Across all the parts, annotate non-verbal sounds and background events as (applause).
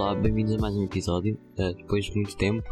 Olá, bem-vindos a mais um episódio. Uh, depois de muito tempo,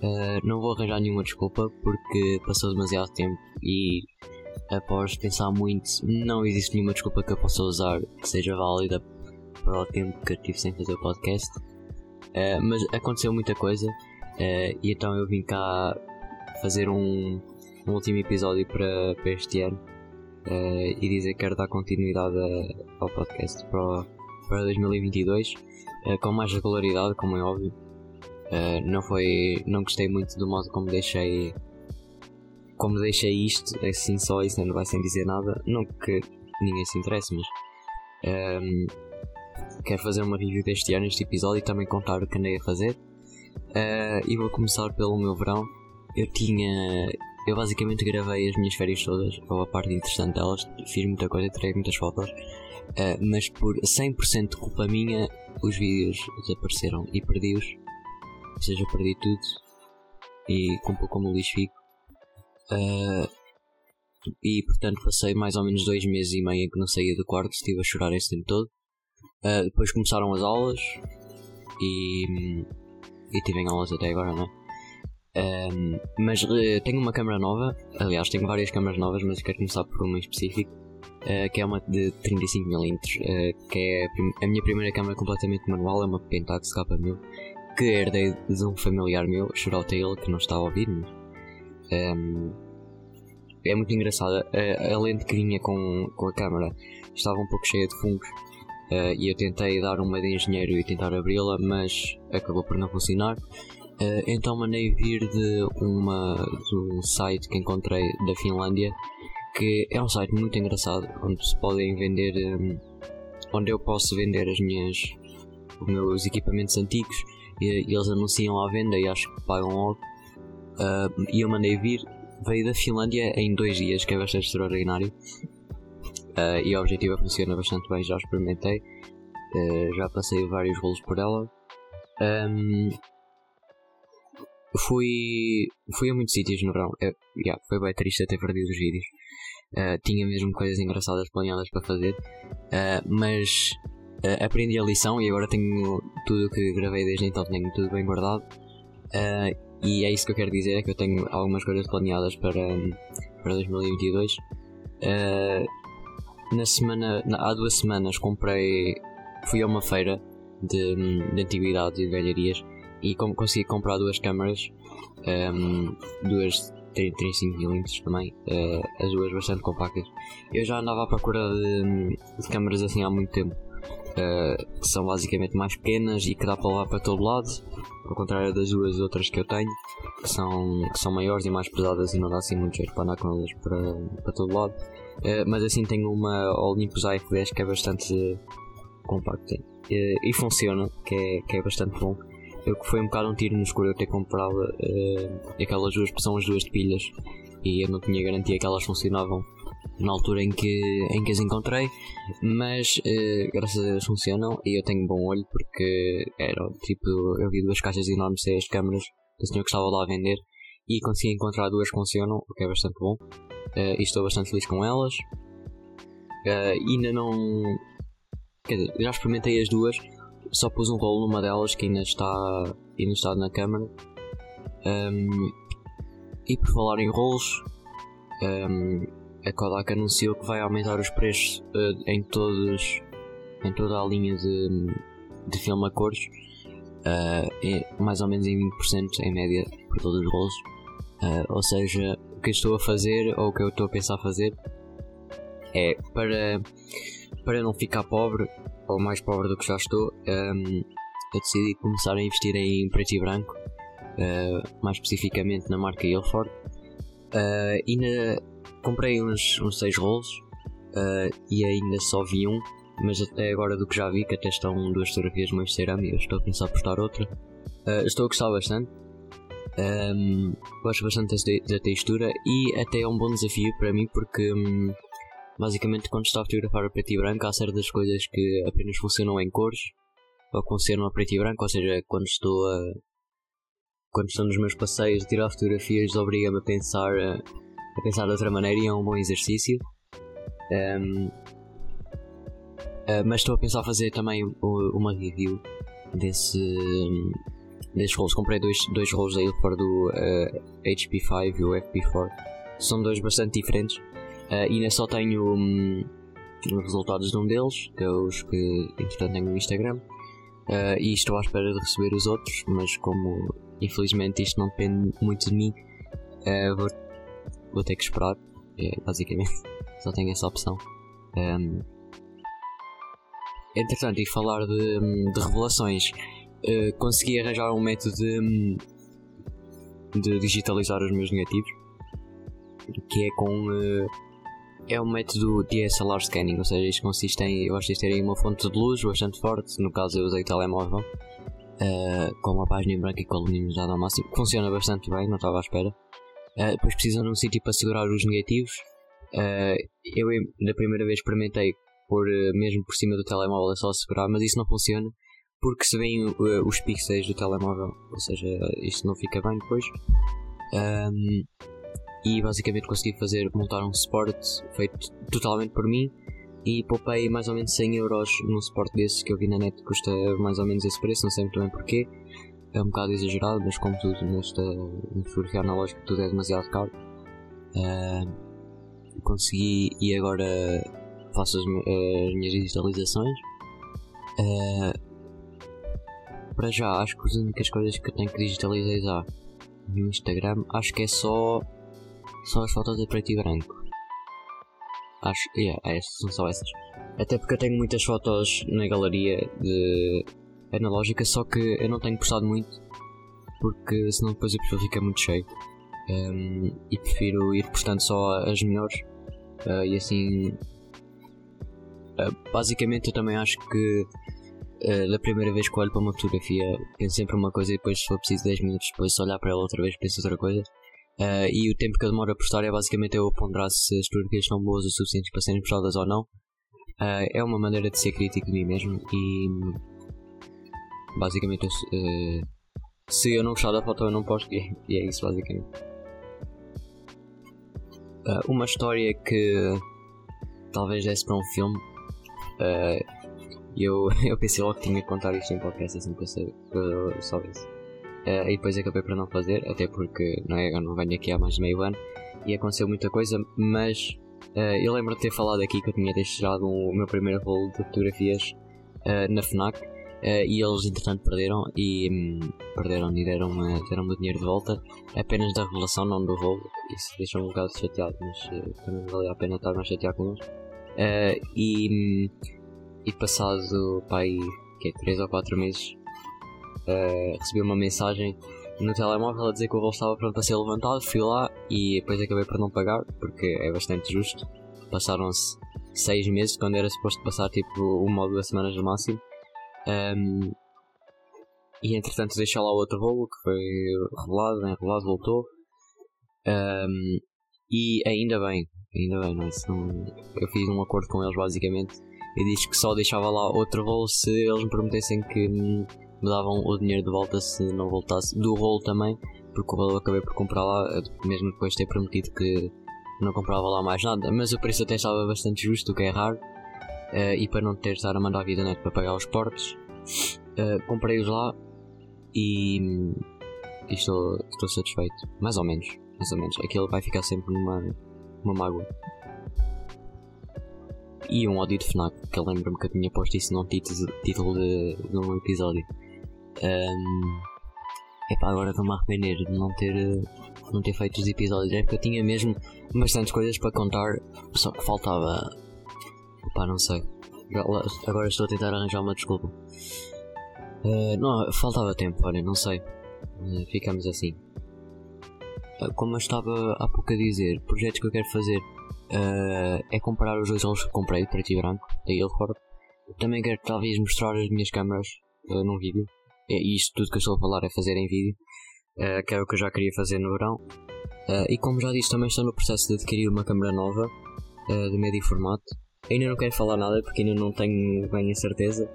uh, não vou arranjar nenhuma desculpa porque passou demasiado tempo e após pensar muito, não existe nenhuma desculpa que eu possa usar que seja válida para o tempo que eu tive sem fazer o podcast. Uh, mas aconteceu muita coisa e então eu vim cá fazer um, um último episódio para, para este ano e dizer que quero dar continuidade a, ao podcast para, para 2022 uh, com mais regularidade, como é óbvio. Uh, não foi. Não gostei muito do modo como deixei. Como deixei isto, assim só, isso não vai sem dizer nada. Não que ninguém se interesse, mas. Um, ehm, quero fazer uma review deste ano, este episódio, e também contar o que andei a fazer. Uh, e vou começar pelo meu verão. Eu tinha. Eu basicamente gravei as minhas férias todas, ou a parte interessante delas, fiz muita coisa, tirei muitas fotos, uh, mas por 100% de culpa minha, os vídeos desapareceram e perdi-os. Ou seja, perdi tudo e com pouco como lixo fico. Uh, e portanto passei mais ou menos dois meses e meio em que não saía do quarto, estive a chorar esse tempo todo. Uh, depois começaram as aulas e, e tive aulas até agora, não é? Um, mas uh, tenho uma câmera nova, aliás, tenho várias câmeras novas, mas quero começar por uma em específico, uh, que é uma de 35mm, uh, que é a, a, minha primeira câmera completamente manual, é uma Pentax K1000, que herdei de um familiar meu, shout ele, que não está a ouvir, mas, um, é muito engraçada. a lente que vinha com, com a câmera estava um pouco cheia de fungos. e eu tentei dar uma de engenheiro e tentar abri-la, mas acabou por não funcionar. Uh, então mandei vir de, uma, de um site que encontrei da Finlândia, que é um site muito engraçado, onde se podem vender, um, onde eu posso vender as minhas, os meus equipamentos antigos e, e eles anunciam à venda e acho que pagam logo. Uh, e eu mandei vir, veio da Finlândia em dois dias, que é bastante extraordinário. Uh, e a objetiva funciona bastante bem, já experimentei, uh, já passei vários rolos por ela. Um, fui, fui a muitos sítios no verão. É, yeah, foi bem triste ter perdido os vídeos. Uh, tinha mesmo coisas engraçadas planeadas para fazer. Uh, mas uh, aprendi a lição e agora tenho tudo o que gravei desde então, tenho tudo bem guardado. e é isso que eu quero dizer: é que eu tenho algumas coisas planeadas para, para 2022. na semana, na, há duas semanas comprei. Fui a uma feira de, de antiguidades e de e como consegui comprar duas câmaras, um, duas 35mm também, uh, as duas bastante compactas. Eu já andava à procura de, de câmaras assim há muito tempo, uh, que são basicamente mais pequenas e que dá para levar para todo lado, ao contrário das duas outras que eu tenho, que são, que são maiores e mais pesadas e não dá assim muito jeito para andar com elas para, para todo lado. Uh, mas assim tenho uma Olympus AF10 que é bastante compacta e funciona, que é, que é bastante bom. Eu que foi um bocado um tiro no escuro eu ter comprado uh, aquelas duas são as duas de pilhas e eu não tinha garantia que elas funcionavam na altura em que, em que as encontrei, mas uh, graças a Deus funcionam e eu tenho bom olho porque era tipo, eu vi duas caixas enormes cheias de câmeras que o senhor que estava lá a vender e consegui encontrar duas que funcionam, o que é bastante bom uh, e estou bastante feliz com elas. Uh, ainda não. Quer dizer, já experimentei as duas, só pus um rolo numa delas que ainda está, ainda está na câmara. Um, e por falar em rolos, um, a Kodak anunciou que vai aumentar os preços uh, em todos em toda a linha de, de filme a cores, uh, mais ou menos em 20% em média por todos os rolos. Uh, ou seja, o que eu estou a fazer ou o que eu estou a pensar fazer é para, para não ficar pobre, ou mais pobre do que já estou, um, eu decidi começar a investir em preto e branco, uh, mais especificamente na marca Ilford. Uh, ainda comprei uns, uns 6 rolos uh, e ainda só vi um, mas até agora do que já vi, que até estão duas fotografias mais cerâmicas, estou a pensar postar outra. Uh, estou a gostar bastante. Um, gosto bastante da textura e até é um bom desafio para mim porque um, Basicamente, quando estou a fotografar a preto e branco, há certas coisas que apenas funcionam em cores ou funcionam a preto e branco, ou seja, quando estou a. Quando estou nos meus passeios, tirar fotografias obriga-me a pensar, a pensar de outra maneira e é um bom exercício. Um, uh, mas estou a pensar fazer também uma review desse, desses rolos. Comprei dois, dois rolos da Ilford do uh, HP5 e o FP4. São dois bastante diferentes. Uh, e ainda só tenho um, os resultados de um deles, que é os que entretanto tenho no Instagram. Uh, e estou à espera de receber os outros, mas como infelizmente isto não depende muito de mim, uh, vou, vou ter que esperar. É, basicamente, (laughs) só tenho essa opção. Um, entretanto, e falar de, de revelações, uh, consegui arranjar um método de, de digitalizar os meus negativos, que é com é um método DSLR scanning, ou seja, isto consiste em vocês terem uma fonte de luz bastante forte, no caso eu usei o telemóvel, uh, com uma página em branco e com a luminosidade ao máximo, funciona bastante bem, não estava à espera. Uh, depois precisam de um sítio para segurar os negativos. Uh, eu, na primeira vez, experimentei por mesmo por cima do telemóvel, é só segurar, mas isso não funciona porque se vêem os pixels do telemóvel, ou seja, isto não fica bem depois. Um, e basicamente consegui fazer montar um suporte feito totalmente por mim e poupei mais ou menos 100 euros num suporte desses que eu vi na net custa mais ou menos esse preço, não sei muito bem porquê. É um bocado exagerado, mas como tudo nesta fotografia analógica tudo é demasiado caro. Uh, consegui e agora faço as, as minhas digitalizações. Uh, para já acho que as únicas coisas que eu tenho que digitalizar no Instagram acho que é só são as fotos de preto e branco. Acho, yeah, é, são só essas. Até porque eu tenho muitas fotos na galeria de analógica, só que eu não tenho postado muito, porque senão depois o perfil fica muito cheio. Um, e prefiro ir postando só as melhores. Uh, e assim. Uh, basicamente, eu também acho que uh, da primeira vez que olho para uma fotografia, penso sempre uma coisa e depois, se for preciso 10 minutos depois, se olhar para ela outra vez, penso outra coisa. Uh, e o tempo que eu demoro a postar é basicamente eu ponderar se as fotografias são boas o suficientes para serem postadas ou não. Uh, é uma maneira de ser crítico de mim mesmo e basicamente uh, se eu não gostar da foto eu não posto e, é isso basicamente. uma história que talvez desse para um filme eu, (laughs) eu pensei logo que tinha que contar isto em podcast assim que eu soubesse. Uh, e depois acabei por não fazer, até porque não é, eu não venho aqui há mais de meio ano e aconteceu muita coisa, mas uh, eu lembro de ter falado aqui que eu tinha deixado um, o meu primeiro rolo de fotografias uh, na FNAC e eles entretanto perderam e um, perderam e deram-me deram o dinheiro de volta apenas da revelação, não do rolo. Isso deixou-me um bocado chateado, mas também valia a pena estar mais chateado com eles. e, e passado pai, que é 3 ou 4 meses uh, recebi uma mensagem no telemóvel a dizer que o voo estava pronto para ser levantado. Fui lá e depois acabei por não pagar, porque é bastante justo. Passaram-se seis meses quando era suposto passar tipo uma ou duas semanas no máximo. Um, e entretanto deixei lá outro voo que foi revelado, bem revelado, voltou. Um, e ainda bem, ainda bem, não, é? não, eu fiz um acordo com eles basicamente. E disse que só deixava lá outro voo se eles me prometessem que me davam o dinheiro de volta se não voltasse do rolo também, porque o rolo acabei por comprar lá, mesmo depois de ter prometido que não comprava lá mais nada, mas o preço até estava bastante justo, o que é raro, uh, e para não ter de estar a mandar a vida net para pagar os portos, uh, comprei-os lá e, e, estou, estou satisfeito, mais ou menos, mais ou menos, aquilo vai ficar sempre numa, numa mágoa. E um ódio de FNAC, que lembro-me que eu tinha posto isso num título, título de, de um episódio. Um, epá, agora estou-me a arrepender de não ter, não ter feito os episódios. É porque eu tinha mesmo bastantes coisas para contar, só que faltava. Epá, não sei. Agora estou a tentar arranjar uma desculpa. Uh, não, faltava tempo, olha, não sei. Uh, ficamos assim. Uh, como eu estava há pouco a dizer, projetos que eu quero fazer é comparar os dois rolos que comprei, preto e branco, da Ilford. Também quero talvez mostrar as minhas câmaras num vídeo é isto tudo que eu estou a falar é fazer em vídeo, uh, que era o que eu já queria fazer no verão. Uh, e como já disse, também estou no processo de adquirir uma câmera nova uh, de médio formato. Ainda não quero falar nada porque ainda não tenho bem a certeza,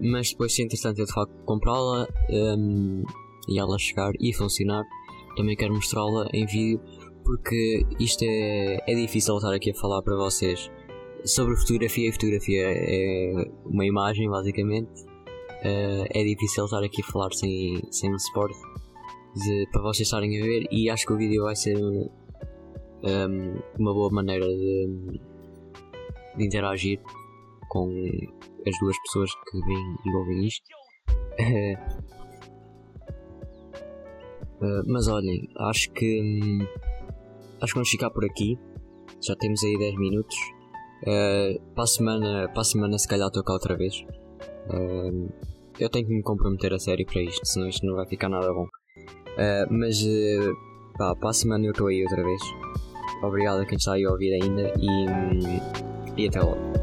mas depois, se interessante, eu de facto comprá-la um, e ela chegar e funcionar, também quero mostrá-la em vídeo porque isto é, é difícil estar aqui a falar para vocês sobre fotografia e fotografia é uma imagem basicamente uh, é difícil estar aqui a falar sem, sem suporte de, para vocês estarem a ver e acho que o vídeo vai ser um, uma boa maneira de, de, interagir com as duas pessoas que vêm e ouvem isto. uh, mas olhem, acho que acho que vamos ficar por aqui. Já temos aí 10 minutos. Uh, para, a semana, para a semana se calhar tocar outra vez. Uh, eu tenho que me comprometer a sério para isto, senão isto não vai ficar nada bom. Uh, mas uh, pá, para a semana eu estou aí outra vez. Obrigado a quem está aí a ouvir ainda e, e até logo.